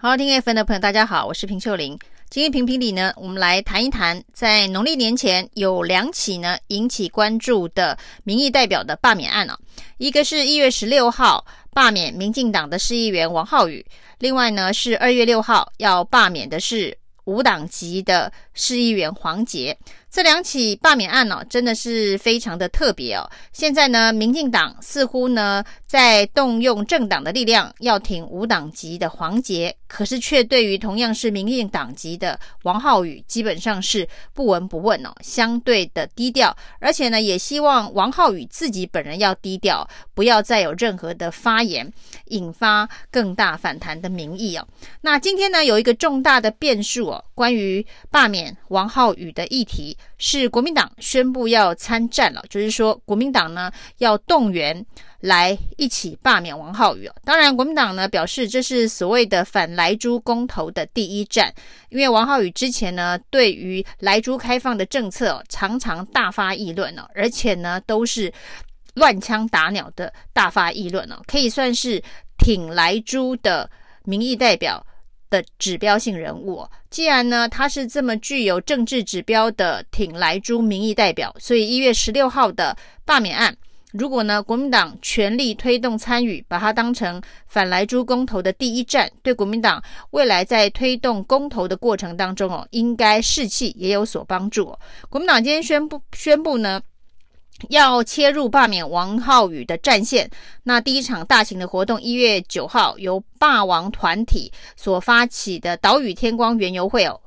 好，听 FM 的朋友，大家好，我是平秀玲。今天评评理呢，我们来谈一谈，在农历年前有两起呢引起关注的民意代表的罢免案啊。一个是一月十六号罢免民进党的市议员王浩宇，另外呢是二月六号要罢免的是无党籍的市议员黄杰。这两起罢免案呢、哦，真的是非常的特别哦。现在呢，民进党似乎呢在动用政党的力量要挺无党籍的黄杰，可是却对于同样是民进党籍的王浩宇，基本上是不闻不问哦，相对的低调。而且呢，也希望王浩宇自己本人要低调，不要再有任何的发言，引发更大反弹的民意哦。那今天呢，有一个重大的变数哦，关于罢免王浩宇的议题。是国民党宣布要参战了，就是说国民党呢要动员来一起罢免王浩宇。当然，国民党呢表示这是所谓的反莱猪公投的第一战，因为王浩宇之前呢对于莱猪开放的政策常常大发议论哦，而且呢都是乱枪打鸟的大发议论哦，可以算是挺莱猪的民意代表。的指标性人物，既然呢他是这么具有政治指标的挺莱猪民意代表，所以一月十六号的罢免案，如果呢国民党全力推动参与，把它当成反莱猪公投的第一战，对国民党未来在推动公投的过程当中哦，应该士气也有所帮助。国民党今天宣布宣布呢。要切入罢免王浩宇的战线，那第一场大型的活动，一月九号由霸王团体所发起的岛屿天光园游会哦，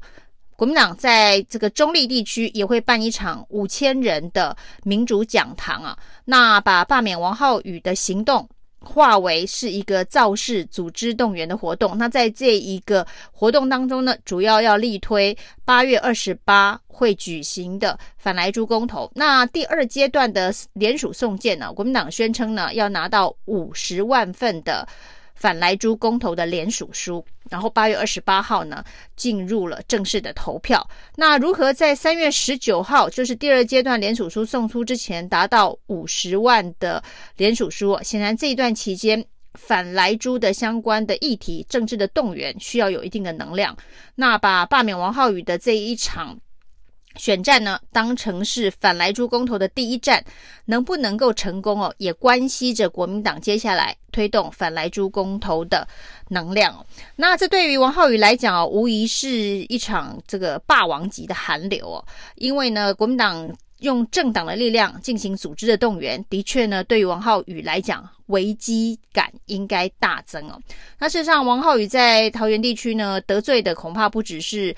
国民党在这个中立地区也会办一场五千人的民主讲堂啊，那把罢免王浩宇的行动。化为是一个造势、组织动员的活动。那在这一个活动当中呢，主要要力推八月二十八会举行的反来猪公投。那第二阶段的联署送件呢，国民党宣称呢要拿到五十万份的。反莱猪公投的联署书，然后八月二十八号呢进入了正式的投票。那如何在三月十九号，就是第二阶段联署书送出之前达到五十万的联署书？显然这一段期间反莱猪的相关的议题、政治的动员需要有一定的能量。那把罢免王浩宇的这一场。选战呢，当成是反莱猪公投的第一战，能不能够成功哦，也关系着国民党接下来推动反莱猪公投的能量。那这对于王浩宇来讲哦，无疑是一场这个霸王级的寒流哦，因为呢，国民党用政党的力量进行组织的动员，的确呢，对于王浩宇来讲，危机感应该大增哦。那事实上，王浩宇在桃园地区呢，得罪的恐怕不只是。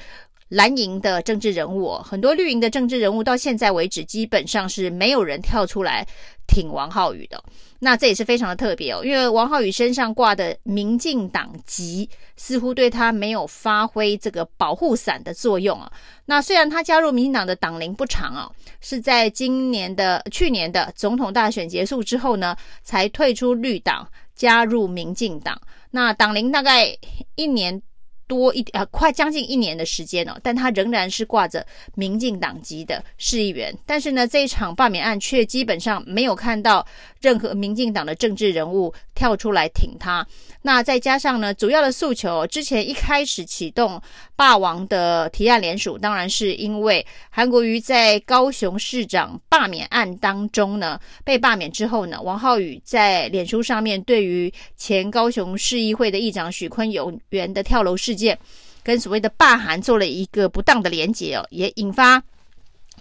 蓝营的政治人物，很多绿营的政治人物到现在为止，基本上是没有人跳出来挺王浩宇的。那这也是非常的特别哦，因为王浩宇身上挂的民进党籍，似乎对他没有发挥这个保护伞的作用啊。那虽然他加入民进党的党龄不长啊，是在今年的去年的总统大选结束之后呢，才退出绿党，加入民进党。那党龄大概一年。多一啊，快将近一年的时间了，但他仍然是挂着民进党籍的市议员。但是呢，这一场罢免案却基本上没有看到任何民进党的政治人物跳出来挺他。那再加上呢，主要的诉求，之前一开始启动霸王的提案联署，当然是因为韩国瑜在高雄市长罢免案当中呢被罢免之后呢，王浩宇在脸书上面对于前高雄市议会的议长许坤元的跳楼事事件，跟所谓的罢韩做了一个不当的连结哦，也引发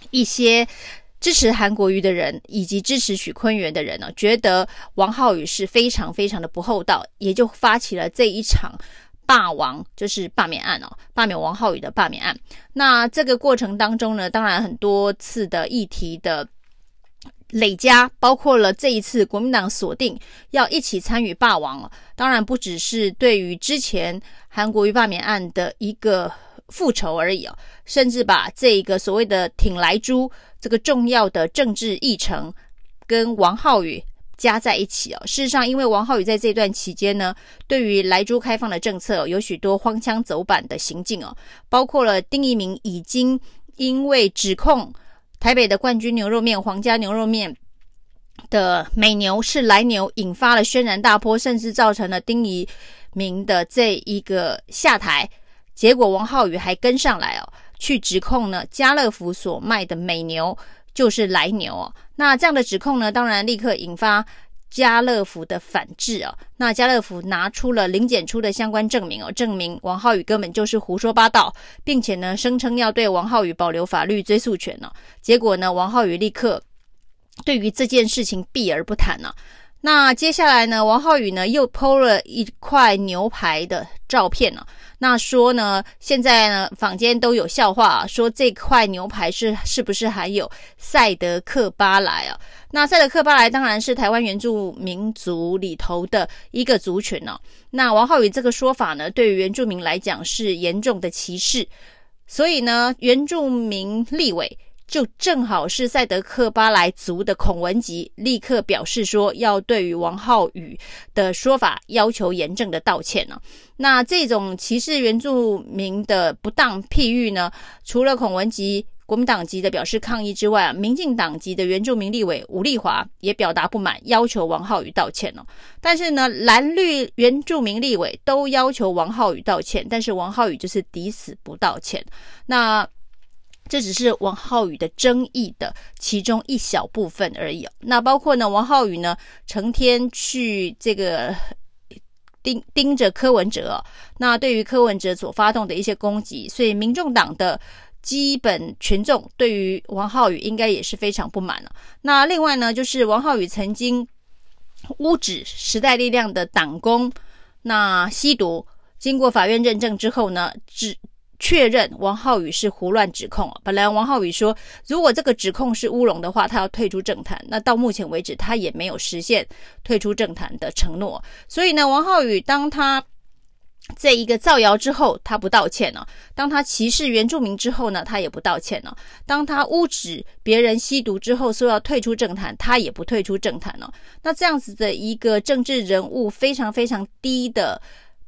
一些。支持韩国瑜的人以及支持许坤元的人呢，觉得王浩宇是非常非常的不厚道，也就发起了这一场霸王，就是罢免案哦，罢免王浩宇的罢免案。那这个过程当中呢，当然很多次的议题的累加，包括了这一次国民党锁定要一起参与罢王哦，当然不只是对于之前韩国瑜罢免案的一个。复仇而已哦，甚至把这一个所谓的挺莱猪这个重要的政治议程跟王浩宇加在一起哦。事实上，因为王浩宇在这段期间呢，对于莱猪开放的政策有许多荒腔走板的行径哦，包括了丁一明已经因为指控台北的冠军牛肉面皇家牛肉面的美牛是来牛，引发了轩然大波，甚至造成了丁仪明的这一个下台。结果王浩宇还跟上来哦，去指控呢家乐福所卖的美牛就是来牛哦。那这样的指控呢，当然立刻引发家乐福的反制哦。那家乐福拿出了零检出的相关证明哦，证明王浩宇根本就是胡说八道，并且呢声称要对王浩宇保留法律追诉权呢。结果呢，王浩宇立刻。对于这件事情避而不谈呢、那接下来呢，王浩宇呢又剖了一块牛排的照片呢、啊。那说呢，现在呢坊间都有笑话、啊，说这块牛排是是不是含有赛德克巴莱啊？那赛德克巴莱当然是台湾原住民族里头的一个族群呢、那王浩宇这个说法呢，对于原住民来讲是严重的歧视，所以呢，原住民立委。就正好是赛德克巴莱族的孔文吉立刻表示说，要对于王浩宇的说法要求严正的道歉呢、那这种歧视原住民的不当譬喻呢，除了孔文吉国民党籍的表示抗议之外啊，民进党籍的原住民立委吴丽华也表达不满，要求王浩宇道歉哦。但是呢，蓝绿原住民立委都要求王浩宇道歉，但是王浩宇就是抵死不道歉。那。这只是王浩宇的争议的其中一小部分而已。那包括呢，王浩宇呢，成天去这个盯盯着柯文哲。那对于柯文哲所发动的一些攻击，所以民众党的基本群众对于王浩宇应该也是非常不满了。那另外呢，就是王浩宇曾经污指时代力量的党工那吸毒，经过法院认证之后呢，只。确认王浩宇是胡乱指控。本来王浩宇说，如果这个指控是乌龙的话，他要退出政坛。那到目前为止，他也没有实现退出政坛的承诺。所以呢，王浩宇当他这一个造谣之后，他不道歉了；当他歧视原住民之后呢，他也不道歉了；当他污指别人吸毒之后，说要退出政坛，他也不退出政坛了。那这样子的一个政治人物，非常非常低的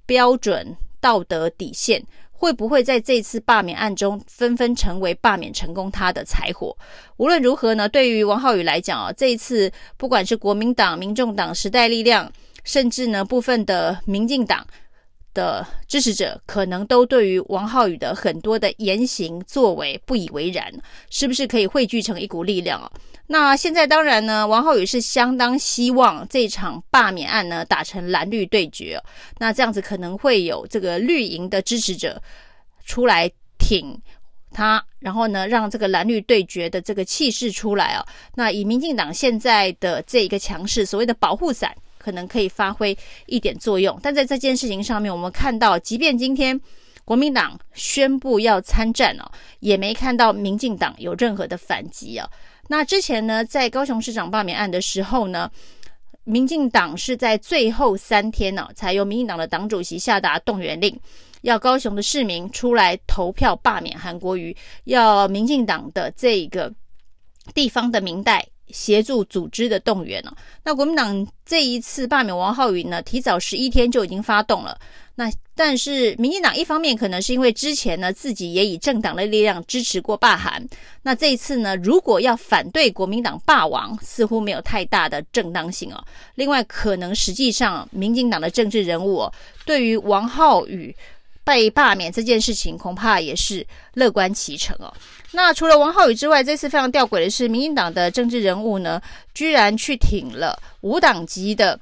标准道德底线。会不会在这次罢免案中纷纷成为罢免成功他的柴火？无论如何呢，对于王浩宇来讲啊，这一次不管是国民党、民众党、时代力量，甚至呢部分的民进党的支持者，可能都对于王浩宇的很多的言行作为不以为然，是不是可以汇聚成一股力量啊？那现在当然呢，王浩宇是相当希望这场罢免案呢打成蓝绿对决。那这样子可能会有这个绿营的支持者出来挺他，然后呢让这个蓝绿对决的这个气势出来哦。那以民进党现在的这一个强势，所谓的保护伞可能可以发挥一点作用。但在这件事情上面，我们看到，即便今天国民党宣布要参战哦，也没看到民进党有任何的反击啊。那之前呢，在高雄市长罢免案的时候呢，民进党是在最后三天呢、才由民进党的党主席下达动员令，要高雄的市民出来投票罢免韩国瑜，要民进党的这个地方的民代协助组织的动员呢、那国民党这一次罢免王浩宇呢，提早十一天就已经发动了。那但是，民进党一方面可能是因为之前呢自己也以政党的力量支持过罢韩，那这一次呢，如果要反对国民党霸王，似乎没有太大的正当性哦。另外，可能实际上民进党的政治人物哦，对于王浩宇被罢免这件事情，恐怕也是乐观其成哦。那除了王浩宇之外，这次非常吊诡的是，民进党的政治人物呢，居然去挺了无党籍的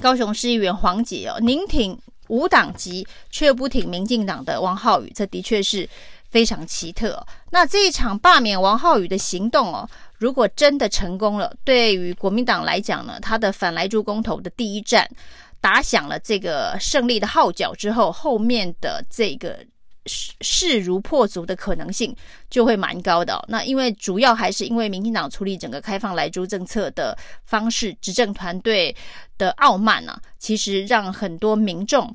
高雄市议员黄捷哦，您挺。无党籍却不挺民进党的王浩宇，这的确是非常奇特哦。那这一场罢免王浩宇的行动哦，如果真的成功了，对于国民党来讲呢，他的反来猪公投的第一战打响了这个胜利的号角之后，后面的这个势势如破竹的可能性就会蛮高的。那因为主要还是因为民进党处理整个开放来猪政策的方式，执政团队的傲慢呢，其实让很多民众。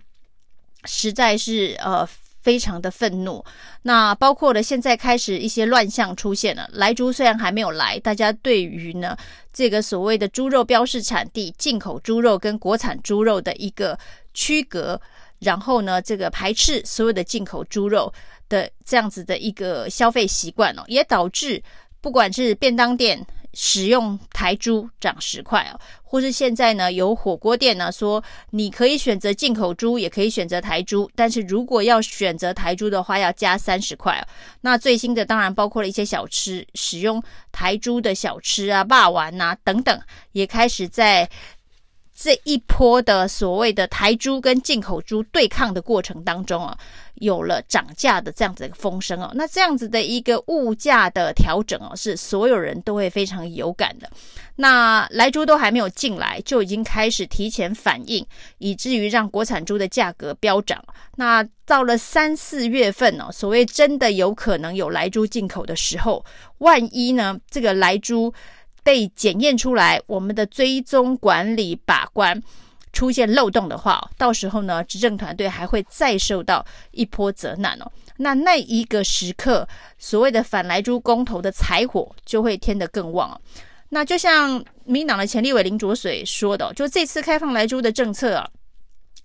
实在是呃非常的愤怒，那包括了现在开始一些乱象出现了。莱猪虽然还没有来，大家对于呢这个所谓的猪肉标示产地、进口猪肉跟国产猪肉的一个区隔，然后呢这个排斥所有的进口猪肉的这样子的一个消费习惯哦，也导致不管是便当店。使用台猪涨十块哦，或是现在呢有火锅店呢说你可以选择进口猪，也可以选择台猪，但是如果要选择台猪的话，要加三十块哦。那最新的当然包括了一些小吃，使用台猪的小吃啊、霸丸啊等等，也开始在。这一波的所谓的台猪跟进口猪对抗的过程当中啊，有了涨价的这样子一个风声哦。那这样子的一个物价的调整哦，是所有人都会非常有感的。那莱猪都还没有进来，就已经开始提前反应，以至于让国产猪的价格飙涨。那到了三四月份哦，所谓真的有可能有莱猪进口的时候，万一呢这个莱猪。被检验出来，我们的追踪管理把关出现漏洞的话，到时候呢，执政团队还会再受到一波责难哦。那那一个时刻，所谓的反莱猪公投的柴火就会添得更旺哦。那就像民进党的前立委林卓水说的，就这次开放莱猪的政策啊，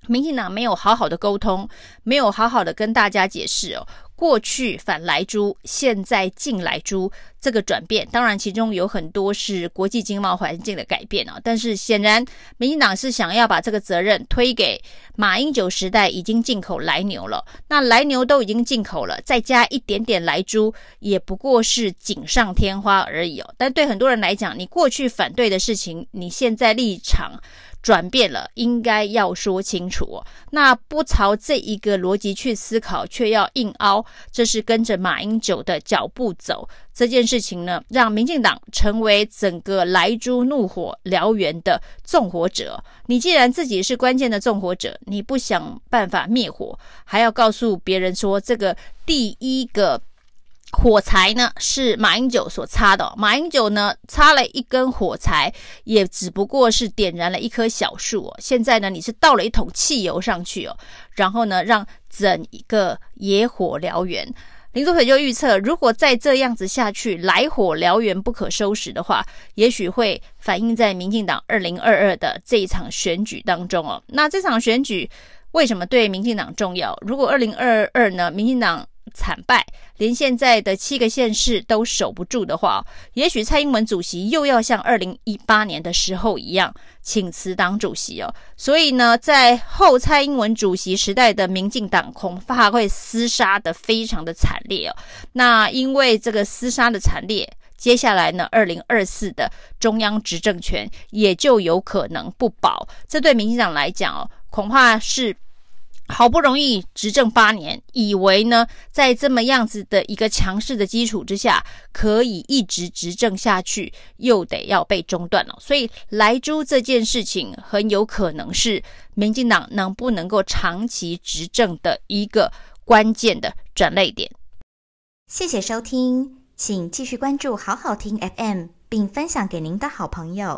民进党没有好好的沟通，没有好好的跟大家解释哦。过去反来猪，现在禁莱猪，这个转变，当然其中有很多是国际经贸环境的改变啊。但是显然，民进党是想要把这个责任推给马英九时代已经进口来牛了。那来牛都已经进口了，再加一点点来猪，也不过是锦上添花而已哦。但对很多人来讲，你过去反对的事情，你现在立场。转变了，应该要说清楚。那不朝这一个逻辑去思考，却要硬凹，这是跟着马英九的脚步走。这件事情呢，让民进党成为整个莱猪怒火燎原的纵火者。你既然自己是关键的纵火者，你不想办法灭火，还要告诉别人说这个第一个。火柴呢是马英九所插的，马英九呢插了一根火柴，也只不过是点燃了一棵小树哦。现在呢你是倒了一桶汽油上去哦，然后呢让整一个野火燎原。林浊水就预测，如果再这样子下去，来火燎原不可收拾的话，也许会反映在民进党二零二二的这一场选举当中哦。那这场选举为什么对民进党重要？如果二零二二呢，民进党惨败，连现在的七个县市都守不住的话，也许蔡英文主席又要像二零一八年的时候一样请辞党主席哦。所以呢，在后蔡英文主席时代的民进党恐怕会厮杀得非常的惨烈哦。那因为这个厮杀的惨烈，接下来呢，二零二四的中央执政权也就有可能不保。这对民进党来讲哦，恐怕是。好不容易执政八年，以为呢，在这么样子的一个强势的基础之下，可以一直执政下去，又得要被中断了。所以，莱猪这件事情很有可能是民进党能不能够长期执政的一个关键的转捩点。谢谢收听，请继续关注好好听 FM，并分享给您的好朋友。